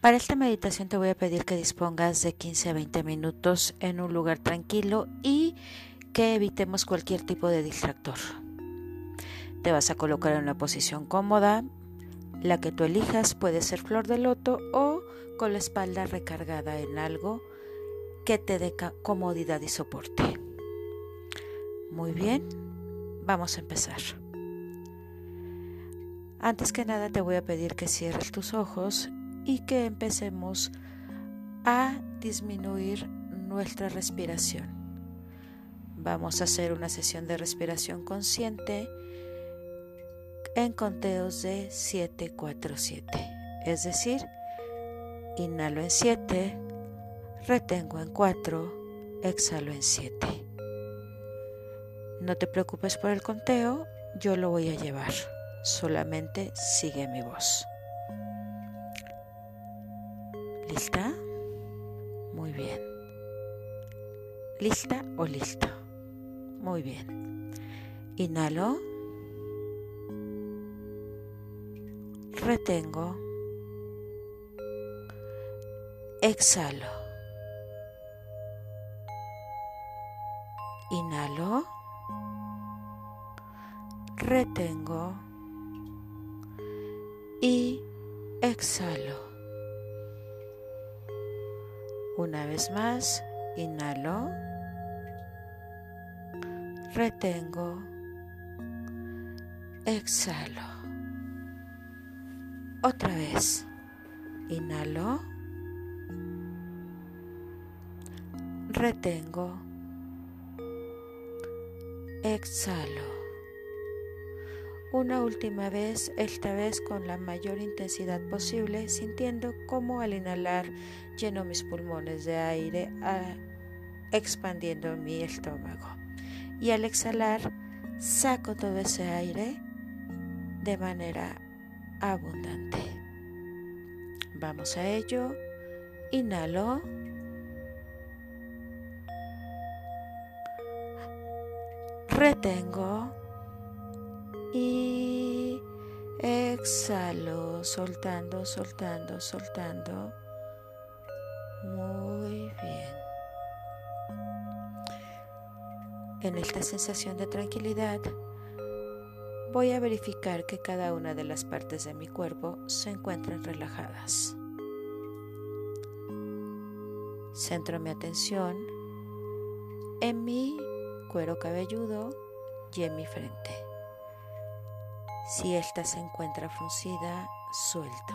Para esta meditación te voy a pedir que dispongas de 15 a 20 minutos en un lugar tranquilo y que evitemos cualquier tipo de distractor. Te vas a colocar en una posición cómoda, la que tú elijas puede ser flor de loto o con la espalda recargada en algo que te dé comodidad y soporte. Muy bien, vamos a empezar. Antes que nada te voy a pedir que cierres tus ojos y que empecemos a disminuir nuestra respiración. Vamos a hacer una sesión de respiración consciente en conteos de 7, 4, 7. Es decir, inhalo en 7, retengo en 4, exhalo en 7. No te preocupes por el conteo, yo lo voy a llevar. Solamente sigue mi voz. ¿Lista? Muy bien. ¿Lista o listo? Muy bien. Inhalo. Retengo. Exhalo. Inhalo. Retengo. Y exhalo. Una vez más, inhalo. Retengo. Exhalo. Otra vez. Inhalo. Retengo. Exhalo. Una última vez, esta vez con la mayor intensidad posible, sintiendo cómo al inhalar lleno mis pulmones de aire, expandiendo mi estómago. Y al exhalar, saco todo ese aire de manera abundante. Vamos a ello. Inhalo. Retengo y exhalo, soltando, soltando, soltando. Muy bien. En esta sensación de tranquilidad, voy a verificar que cada una de las partes de mi cuerpo se encuentran relajadas. Centro mi atención en mi cuero cabelludo y en mi frente. Si ésta se encuentra fruncida, suelto.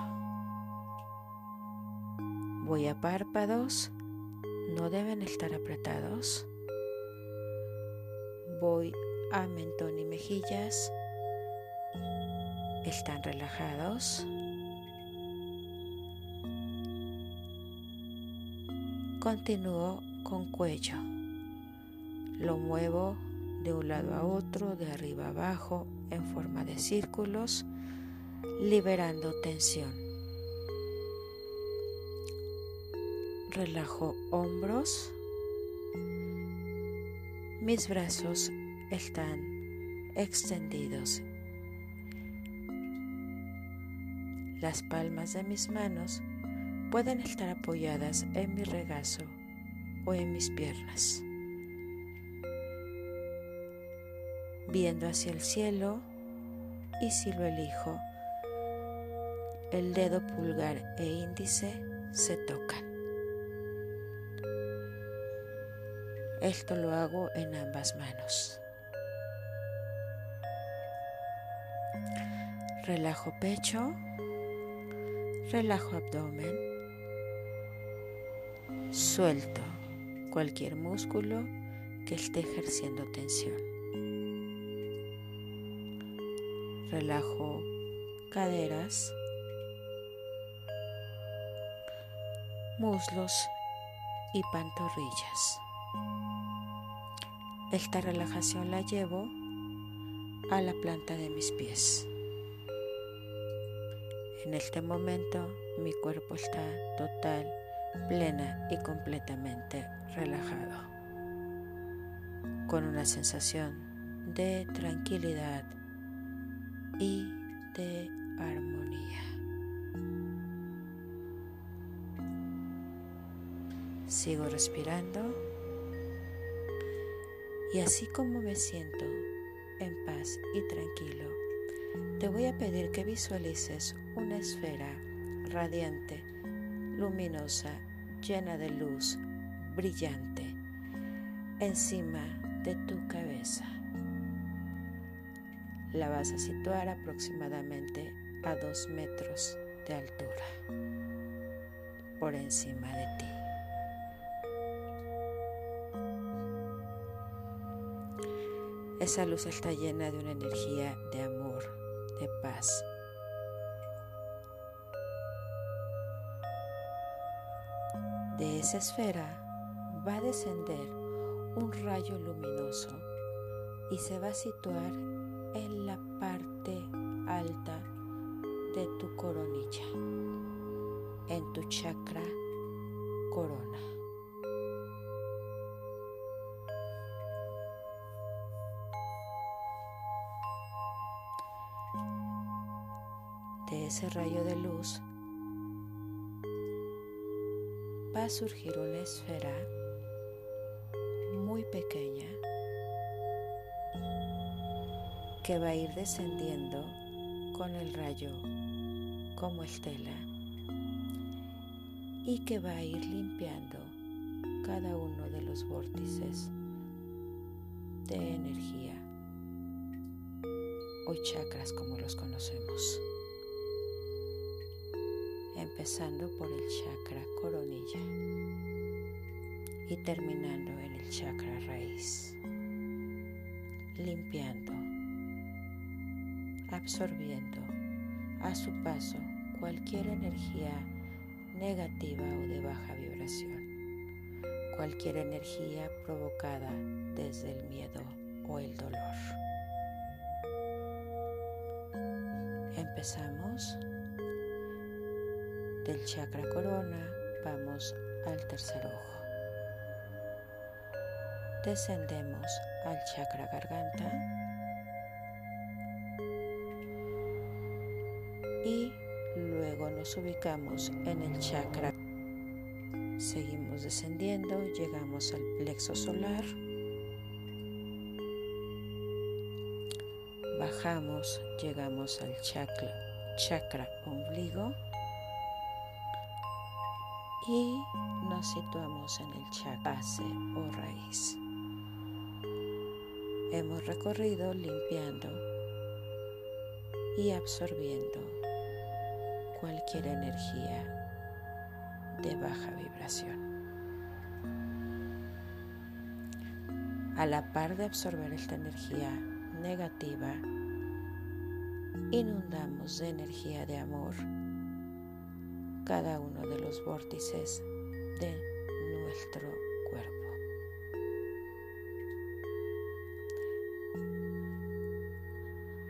Voy a párpados, no deben estar apretados. Voy a mentón y mejillas, están relajados. Continúo con cuello. Lo muevo de un lado a otro, de arriba a abajo, en forma de círculos, liberando tensión. Relajo hombros. Mis brazos están extendidos. Las palmas de mis manos pueden estar apoyadas en mi regazo o en mis piernas. Viendo hacia el cielo y si lo elijo, el dedo pulgar e índice se tocan. Esto lo hago en ambas manos. Relajo pecho, relajo abdomen, suelto cualquier músculo que esté ejerciendo tensión. Relajo caderas, muslos y pantorrillas. Esta relajación la llevo a la planta de mis pies. En este momento mi cuerpo está total, plena y completamente relajado, con una sensación de tranquilidad y de armonía. Sigo respirando y así como me siento en paz y tranquilo, te voy a pedir que visualices una esfera radiante, luminosa, llena de luz, brillante, encima de tu cabeza. La vas a situar aproximadamente a dos metros de altura por encima de ti. Esa luz está llena de una energía de amor, de paz. De esa esfera va a descender un rayo luminoso y se va a situar en la parte alta de tu coronilla, en tu chakra corona. De ese rayo de luz va a surgir una esfera muy pequeña que va a ir descendiendo con el rayo como estela y que va a ir limpiando cada uno de los vórtices de energía o chakras como los conocemos, empezando por el chakra coronilla y terminando en el chakra raíz, limpiando, absorbiendo a su paso cualquier energía negativa o de baja vibración, cualquier energía provocada desde el miedo o el dolor. Empezamos del chakra corona, vamos al tercer ojo. Descendemos al chakra garganta nos ubicamos en el chakra. Seguimos descendiendo, llegamos al plexo solar. Bajamos, llegamos al chakra, chakra ombligo y nos situamos en el chakra base o raíz. Hemos recorrido limpiando y absorbiendo cualquier energía de baja vibración. A la par de absorber esta energía negativa, inundamos de energía de amor cada uno de los vórtices de nuestro cuerpo.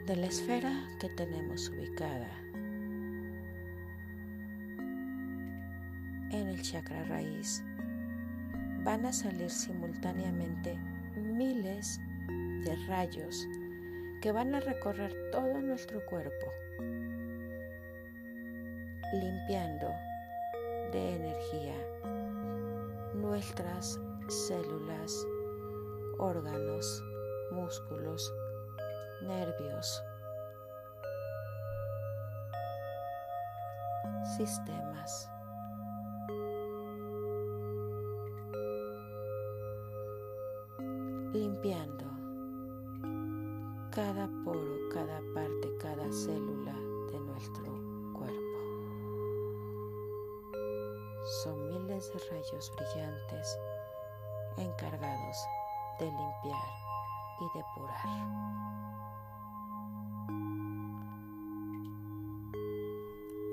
De la esfera que tenemos ubicada chakra raíz, van a salir simultáneamente miles de rayos que van a recorrer todo nuestro cuerpo, limpiando de energía nuestras células, órganos, músculos, nervios, sistemas. Limpiando cada poro, cada parte, cada célula de nuestro cuerpo. Son miles de rayos brillantes encargados de limpiar y depurar.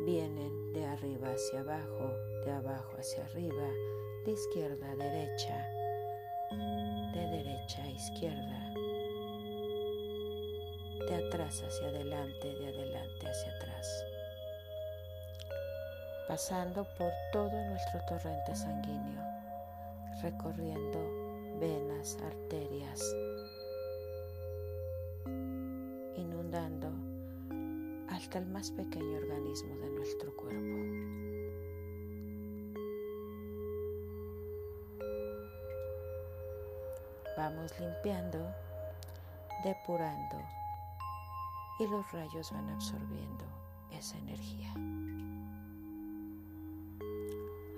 Vienen de arriba hacia abajo, de abajo hacia arriba, de izquierda a derecha, de derecha a izquierda, de atrás hacia adelante, de adelante hacia atrás, pasando por todo nuestro torrente sanguíneo, recorriendo venas, arterias, inundando hasta el más pequeño organismo de nuestro cuerpo. Vamos limpiando, depurando y los rayos van absorbiendo esa energía.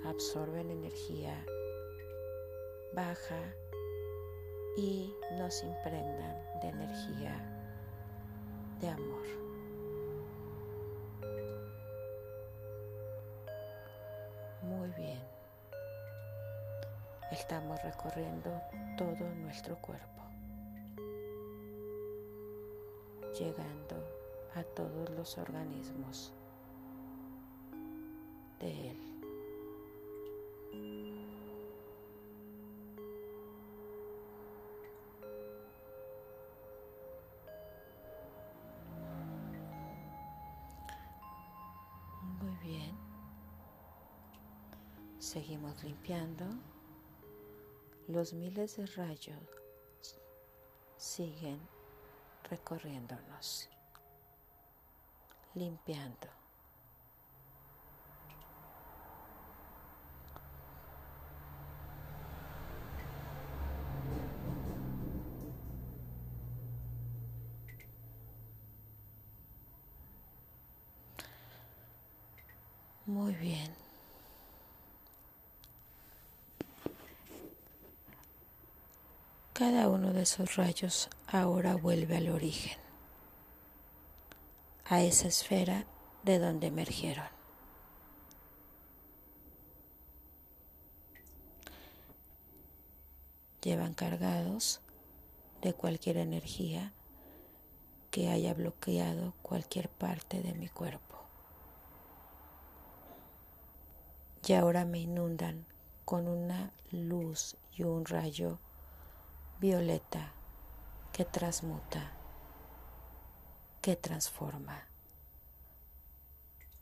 Absorben energía baja y nos impregnan de energía de amor. Estamos recorriendo todo nuestro cuerpo, llegando a todos los organismos de él. Muy bien. Seguimos limpiando. Los miles de rayos siguen recorriéndonos, limpiando. Muy bien. Cada uno de esos rayos ahora vuelve al origen, a esa esfera de donde emergieron. Llevan cargados de cualquier energía que haya bloqueado cualquier parte de mi cuerpo. Y ahora me inundan con una luz y un rayo violeta que transmuta, que transforma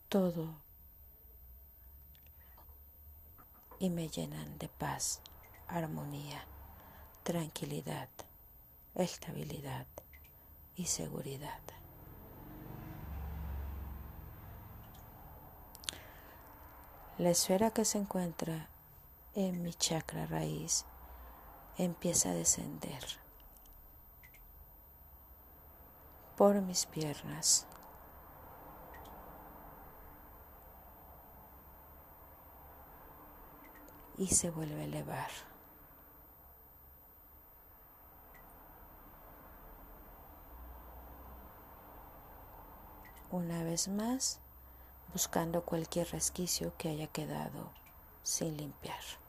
todo y me llenan de paz, armonía, tranquilidad, estabilidad y seguridad. La esfera que se encuentra en mi chakra raíz empieza a descender por mis piernas. Y se vuelve a elevar. Una vez más, buscando cualquier resquicio que haya quedado sin limpiar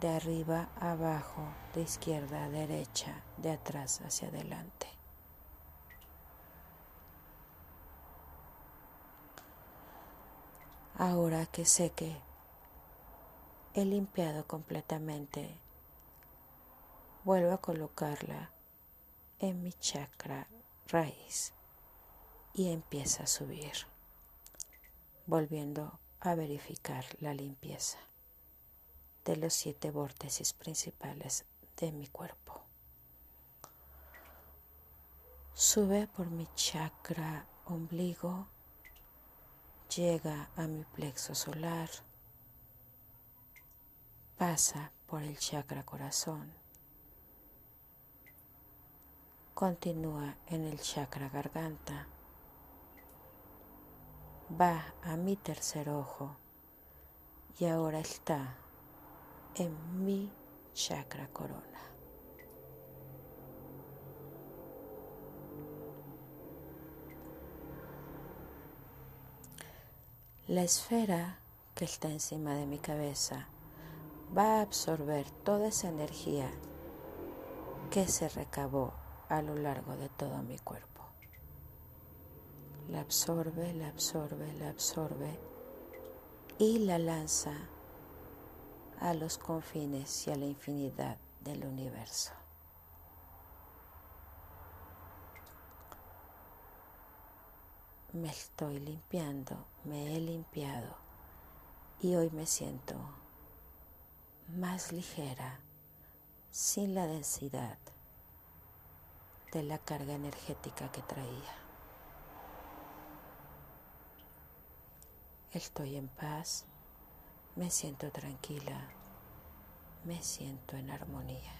de arriba a abajo, de izquierda a derecha, de atrás hacia adelante. Ahora que sé que he limpiado completamente, vuelvo a colocarla en mi chakra raíz y empieza a subir, volviendo a verificar la limpieza de los siete vórtices principales de mi cuerpo. Sube por mi chakra ombligo, llega a mi plexo solar, pasa por el chakra corazón, continúa en el chakra garganta, va a mi tercer ojo y ahora está en mi chakra corona. La esfera que está encima de mi cabeza va a absorber toda esa energía que se recabó a lo largo de todo mi cuerpo. La absorbe, la absorbe, la absorbe y la lanza a los confines y a la infinidad del universo. Me estoy limpiando, me he limpiado y hoy me siento más ligera, sin la densidad de la carga energética que traía. Estoy en paz me siento tranquila, me siento en armonía.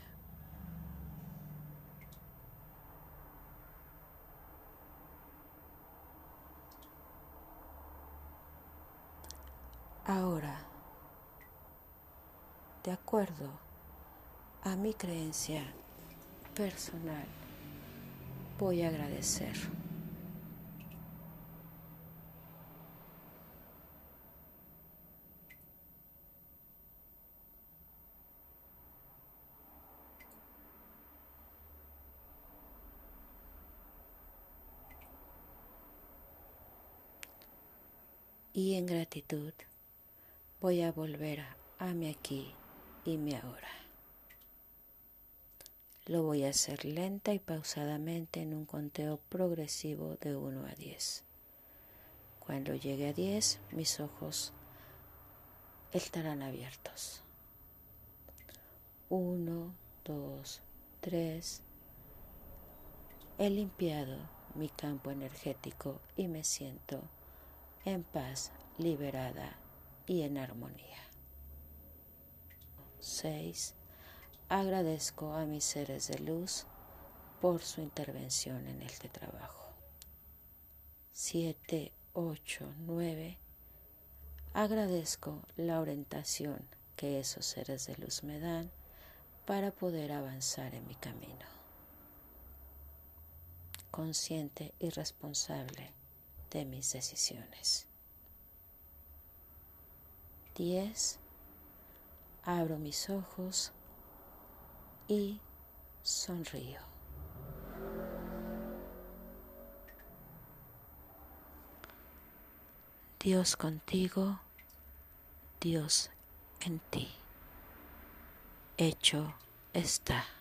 Ahora, de acuerdo a mi creencia personal, voy a agradecer. Y en gratitud voy a volver a mi aquí y mi ahora. Lo voy a hacer lenta y pausadamente en un conteo progresivo de 1 a 10. Cuando llegue a 10, mis ojos estarán abiertos. 1, 2, 3. He limpiado mi campo energético y me siento en paz, liberada y en armonía. 6. Agradezco a mis seres de luz por su intervención en este trabajo. 7, 8, 9. Agradezco la orientación que esos seres de luz me dan para poder avanzar en mi camino. Consciente y responsable de mis decisiones. 10. Abro mis ojos y sonrío. Dios contigo, Dios en ti. Hecho está.